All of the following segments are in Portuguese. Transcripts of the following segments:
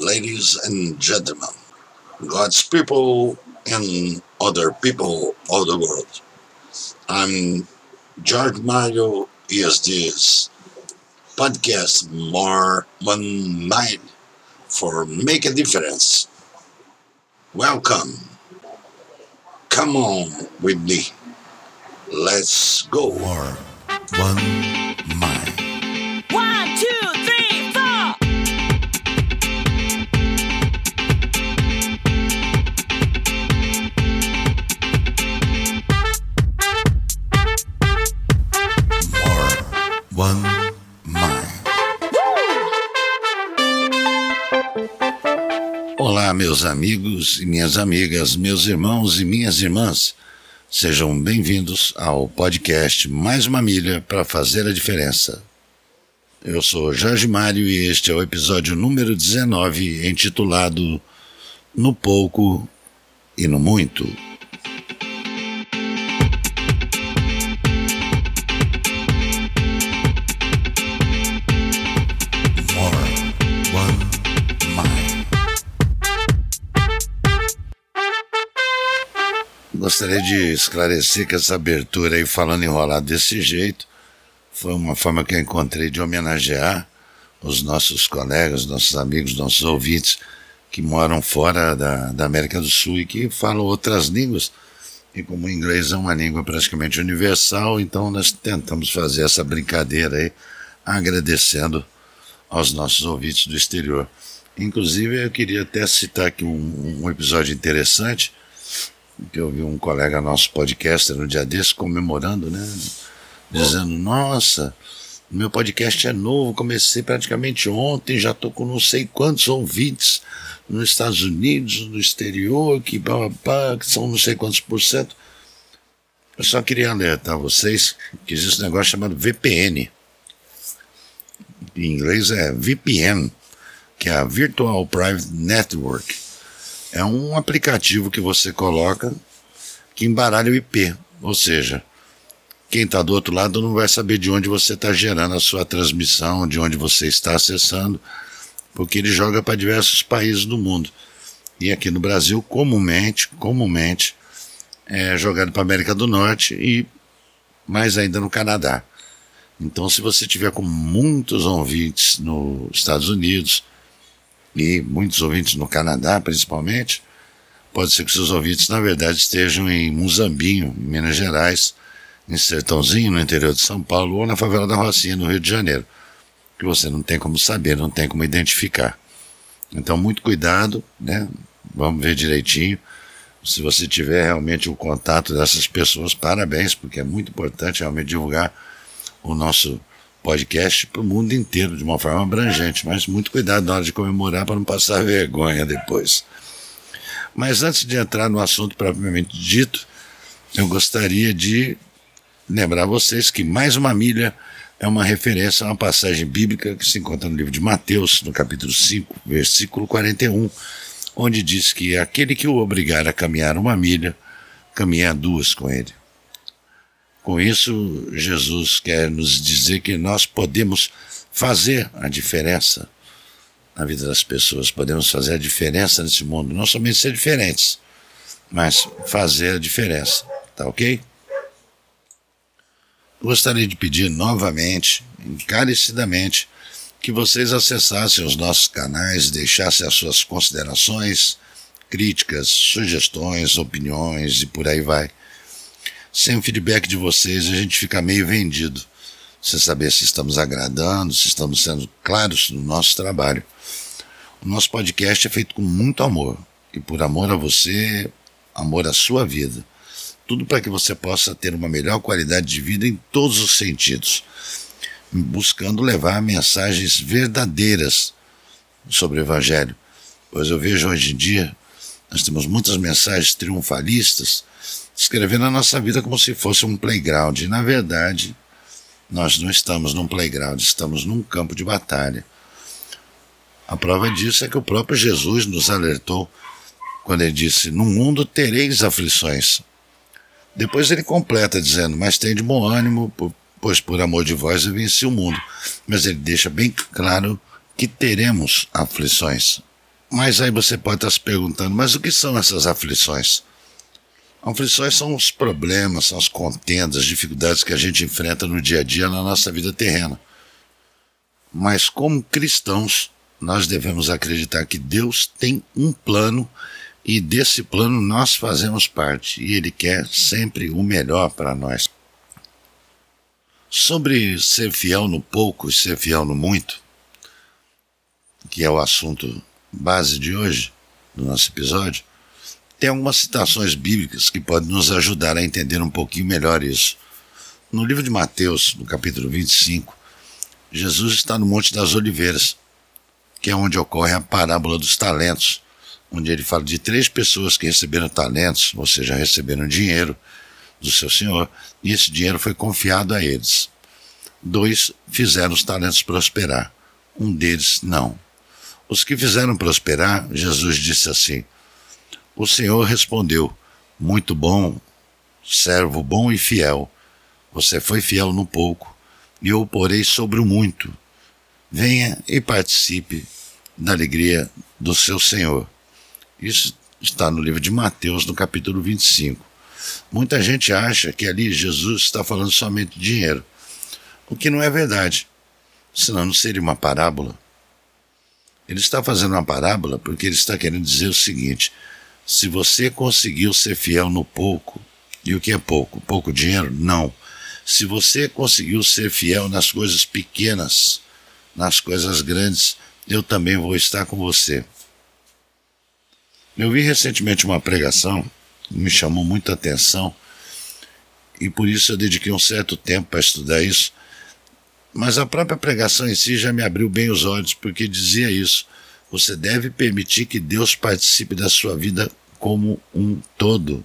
ladies and gentlemen, God's people and other people of the world. I'm George Mario. ESD's podcast more one mind for make a difference? Welcome. Come on with me. Let's go. War, one meus amigos e minhas amigas, meus irmãos e minhas irmãs. Sejam bem-vindos ao podcast Mais uma Milha para Fazer a Diferença. Eu sou Jorge Mário e este é o episódio número 19, intitulado No Pouco e no Muito. Gostaria de esclarecer que essa abertura aí, falando enrolado desse jeito, foi uma forma que eu encontrei de homenagear os nossos colegas, nossos amigos, nossos ouvintes que moram fora da, da América do Sul e que falam outras línguas. E como o inglês é uma língua praticamente universal, então nós tentamos fazer essa brincadeira aí, agradecendo aos nossos ouvintes do exterior. Inclusive, eu queria até citar aqui um, um episódio interessante que eu vi um colega nosso podcaster no dia desse comemorando, né? Dizendo, nossa, meu podcast é novo, comecei praticamente ontem, já estou com não sei quantos ouvintes nos Estados Unidos, no exterior, que, pá, pá, que são não sei quantos por cento. Eu só queria alertar vocês que existe um negócio chamado VPN. Em inglês é VPN, que é a Virtual Private Network. É um aplicativo que você coloca que embaralha o IP, ou seja, quem está do outro lado não vai saber de onde você está gerando a sua transmissão, de onde você está acessando, porque ele joga para diversos países do mundo. E aqui no Brasil, comumente, comumente, é jogado para América do Norte e mais ainda no Canadá. Então, se você tiver com muitos ouvintes nos Estados Unidos e muitos ouvintes no Canadá, principalmente, pode ser que seus ouvintes, na verdade, estejam em Muzambinho, em Minas Gerais, em Sertãozinho, no interior de São Paulo, ou na favela da Rocinha, no Rio de Janeiro, que você não tem como saber, não tem como identificar. Então, muito cuidado, né? Vamos ver direitinho. Se você tiver realmente o contato dessas pessoas, parabéns, porque é muito importante realmente divulgar o nosso podcast para o mundo inteiro de uma forma abrangente, mas muito cuidado na hora de comemorar para não passar vergonha depois. Mas antes de entrar no assunto propriamente dito, eu gostaria de lembrar vocês que mais uma milha é uma referência a uma passagem bíblica que se encontra no livro de Mateus, no capítulo 5, versículo 41, onde diz que aquele que o obrigar a caminhar uma milha, caminha duas com ele. Com isso, Jesus quer nos dizer que nós podemos fazer a diferença na vida das pessoas, podemos fazer a diferença nesse mundo, não somente ser diferentes, mas fazer a diferença, tá ok? Gostaria de pedir novamente, encarecidamente, que vocês acessassem os nossos canais, deixassem as suas considerações, críticas, sugestões, opiniões e por aí vai. Sem o feedback de vocês, a gente fica meio vendido. Sem saber se estamos agradando, se estamos sendo claros no nosso trabalho. O nosso podcast é feito com muito amor. E por amor a você, amor à sua vida. Tudo para que você possa ter uma melhor qualidade de vida em todos os sentidos. Buscando levar mensagens verdadeiras sobre o Evangelho. Pois eu vejo hoje em dia, nós temos muitas mensagens triunfalistas escrevendo a nossa vida como se fosse um playground. E, na verdade, nós não estamos num playground, estamos num campo de batalha. A prova disso é que o próprio Jesus nos alertou quando ele disse: No mundo tereis aflições. Depois ele completa dizendo: Mas tem de bom ânimo, pois por amor de vós eu venci o mundo. Mas ele deixa bem claro que teremos aflições. Mas aí você pode estar se perguntando, mas o que são essas aflições? Aflições são os problemas, são as contendas, as dificuldades que a gente enfrenta no dia a dia na nossa vida terrena. Mas como cristãos, nós devemos acreditar que Deus tem um plano e desse plano nós fazemos parte e Ele quer sempre o melhor para nós. Sobre ser fiel no pouco e ser fiel no muito, que é o assunto base de hoje, do nosso episódio, tem algumas citações bíblicas que podem nos ajudar a entender um pouquinho melhor isso. No livro de Mateus, no capítulo 25, Jesus está no Monte das Oliveiras, que é onde ocorre a parábola dos talentos, onde ele fala de três pessoas que receberam talentos, ou seja, receberam dinheiro do seu senhor, e esse dinheiro foi confiado a eles. Dois fizeram os talentos prosperar, um deles não. Os que fizeram prosperar, Jesus disse assim: O Senhor respondeu: Muito bom, servo bom e fiel. Você foi fiel no pouco, e eu o porei sobre o muito. Venha e participe da alegria do seu Senhor. Isso está no livro de Mateus, no capítulo 25. Muita gente acha que ali Jesus está falando somente de dinheiro, o que não é verdade, senão não seria uma parábola. Ele está fazendo uma parábola porque ele está querendo dizer o seguinte: se você conseguiu ser fiel no pouco, e o que é pouco? Pouco dinheiro? Não. Se você conseguiu ser fiel nas coisas pequenas, nas coisas grandes, eu também vou estar com você. Eu vi recentemente uma pregação que me chamou muita atenção e por isso eu dediquei um certo tempo para estudar isso. Mas a própria pregação em si já me abriu bem os olhos, porque dizia isso. Você deve permitir que Deus participe da sua vida como um todo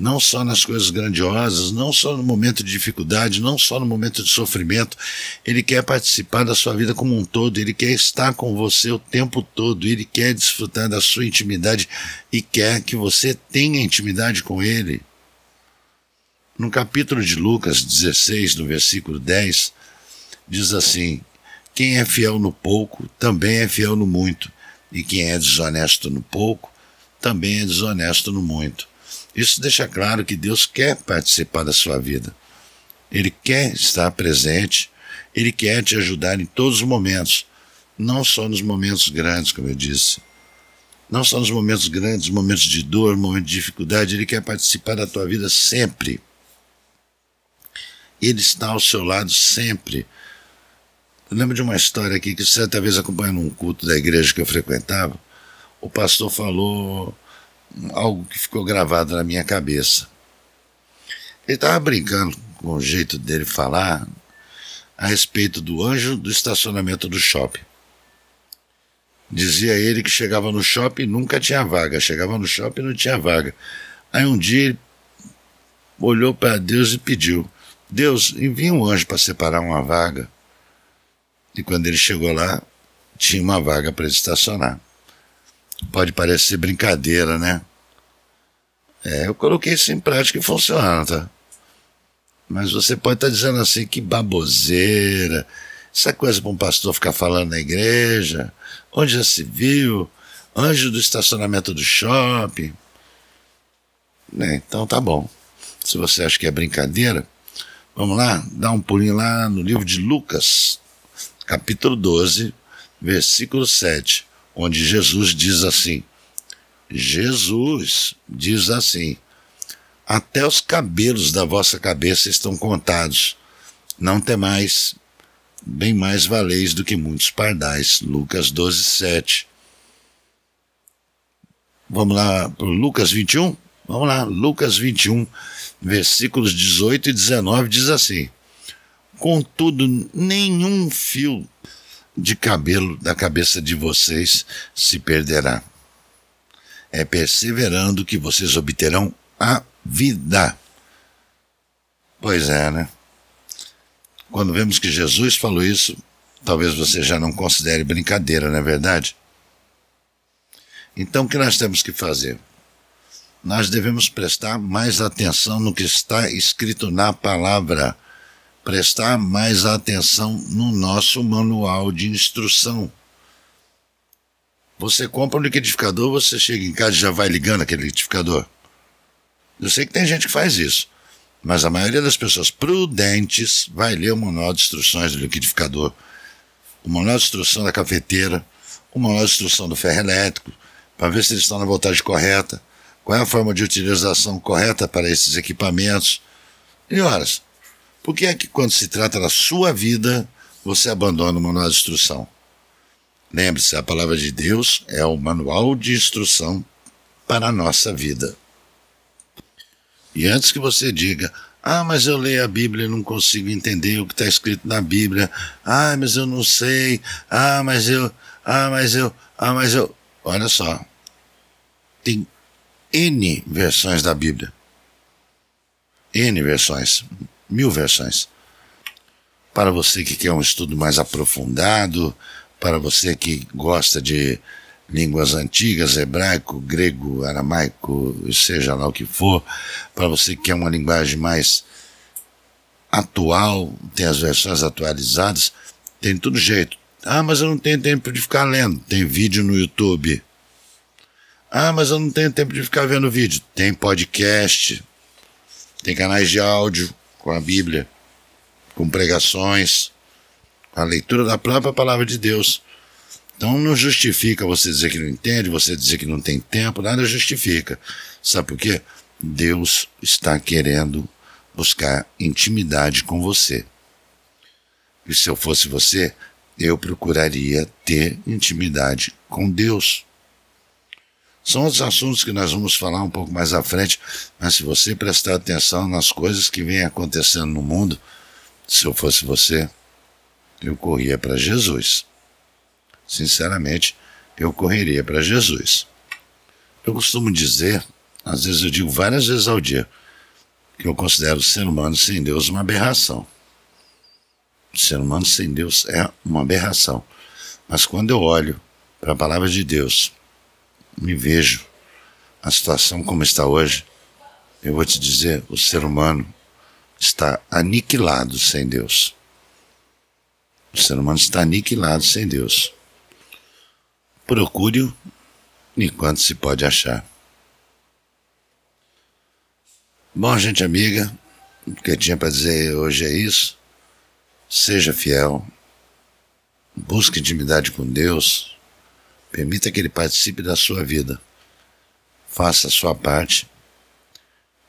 não só nas coisas grandiosas, não só no momento de dificuldade, não só no momento de sofrimento. Ele quer participar da sua vida como um todo, ele quer estar com você o tempo todo, ele quer desfrutar da sua intimidade e quer que você tenha intimidade com ele. No capítulo de Lucas 16, no versículo 10, diz assim: Quem é fiel no pouco também é fiel no muito, e quem é desonesto no pouco também é desonesto no muito. Isso deixa claro que Deus quer participar da sua vida. Ele quer estar presente, ele quer te ajudar em todos os momentos, não só nos momentos grandes, como eu disse. Não só nos momentos grandes, momentos de dor, momentos de dificuldade, ele quer participar da tua vida sempre. Ele está ao seu lado sempre. Eu lembro de uma história aqui que certa vez acompanhando um culto da igreja que eu frequentava, o pastor falou algo que ficou gravado na minha cabeça. Ele estava brincando com o jeito dele falar a respeito do anjo do estacionamento do shopping. Dizia ele que chegava no shopping e nunca tinha vaga, chegava no shopping e não tinha vaga. Aí um dia ele olhou para Deus e pediu: Deus, envia um anjo para separar uma vaga. E quando ele chegou lá, tinha uma vaga para ele estacionar. Pode parecer brincadeira, né? É, eu coloquei isso em prática e funciona, tá? Mas você pode estar tá dizendo assim, que baboseira, essa coisa para um pastor ficar falando na igreja, onde já se viu, anjo do estacionamento do shopping. É, então tá bom. Se você acha que é brincadeira, vamos lá, dá um pulinho lá no livro de Lucas, capítulo 12, versículo 7 onde Jesus diz assim: Jesus diz assim: Até os cabelos da vossa cabeça estão contados. Não temais, bem mais valeis do que muitos pardais. Lucas 12, 7. Vamos lá para Lucas 21? Vamos lá, Lucas 21, versículos 18 e 19 diz assim: Contudo, nenhum fio de cabelo da cabeça de vocês se perderá. É perseverando que vocês obterão a vida. Pois é, né? Quando vemos que Jesus falou isso, talvez você já não considere brincadeira, não é verdade? Então, o que nós temos que fazer? Nós devemos prestar mais atenção no que está escrito na palavra prestar mais atenção no nosso manual de instrução. Você compra um liquidificador, você chega em casa e já vai ligando aquele liquidificador. Eu sei que tem gente que faz isso, mas a maioria das pessoas prudentes vai ler o manual de instruções do liquidificador, o manual de instrução da cafeteira, o manual de instrução do ferro elétrico, para ver se eles estão na voltagem correta, qual é a forma de utilização correta para esses equipamentos. E horas, por que é que quando se trata da sua vida, você abandona o manual de instrução? Lembre-se, a palavra de Deus é o manual de instrução para a nossa vida. E antes que você diga, ah, mas eu leio a Bíblia e não consigo entender o que está escrito na Bíblia. Ah, mas eu não sei. Ah, mas eu. Ah, mas eu. Ah, mas eu. Olha só. Tem N versões da Bíblia. N versões. Mil versões. Para você que quer um estudo mais aprofundado, para você que gosta de línguas antigas, hebraico, grego, aramaico, seja lá o que for, para você que quer uma linguagem mais atual, tem as versões atualizadas, tem tudo jeito. Ah, mas eu não tenho tempo de ficar lendo. Tem vídeo no YouTube. Ah, mas eu não tenho tempo de ficar vendo vídeo. Tem podcast, tem canais de áudio com a Bíblia, com pregações a leitura da própria palavra de Deus. Então não justifica você dizer que não entende, você dizer que não tem tempo, nada justifica. Sabe por quê? Deus está querendo buscar intimidade com você. E se eu fosse você, eu procuraria ter intimidade com Deus. São outros assuntos que nós vamos falar um pouco mais à frente, mas se você prestar atenção nas coisas que vêm acontecendo no mundo, se eu fosse você, eu corria para Jesus. Sinceramente, eu correria para Jesus. Eu costumo dizer, às vezes eu digo várias vezes ao dia, que eu considero o ser humano sem Deus uma aberração. O ser humano sem Deus é uma aberração. Mas quando eu olho para a palavra de Deus, me vejo a situação como está hoje, eu vou te dizer, o ser humano está aniquilado sem Deus. O ser humano está aniquilado sem Deus. Procure-o enquanto se pode achar. Bom, gente amiga, o que eu tinha para dizer hoje é isso. Seja fiel, busque intimidade com Deus, permita que Ele participe da sua vida. Faça a sua parte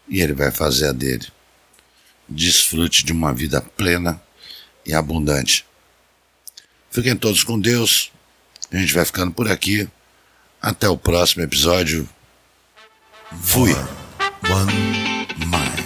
e Ele vai fazer a dele. Desfrute de uma vida plena e abundante. Fiquem todos com Deus. A gente vai ficando por aqui. Até o próximo episódio. Fui. One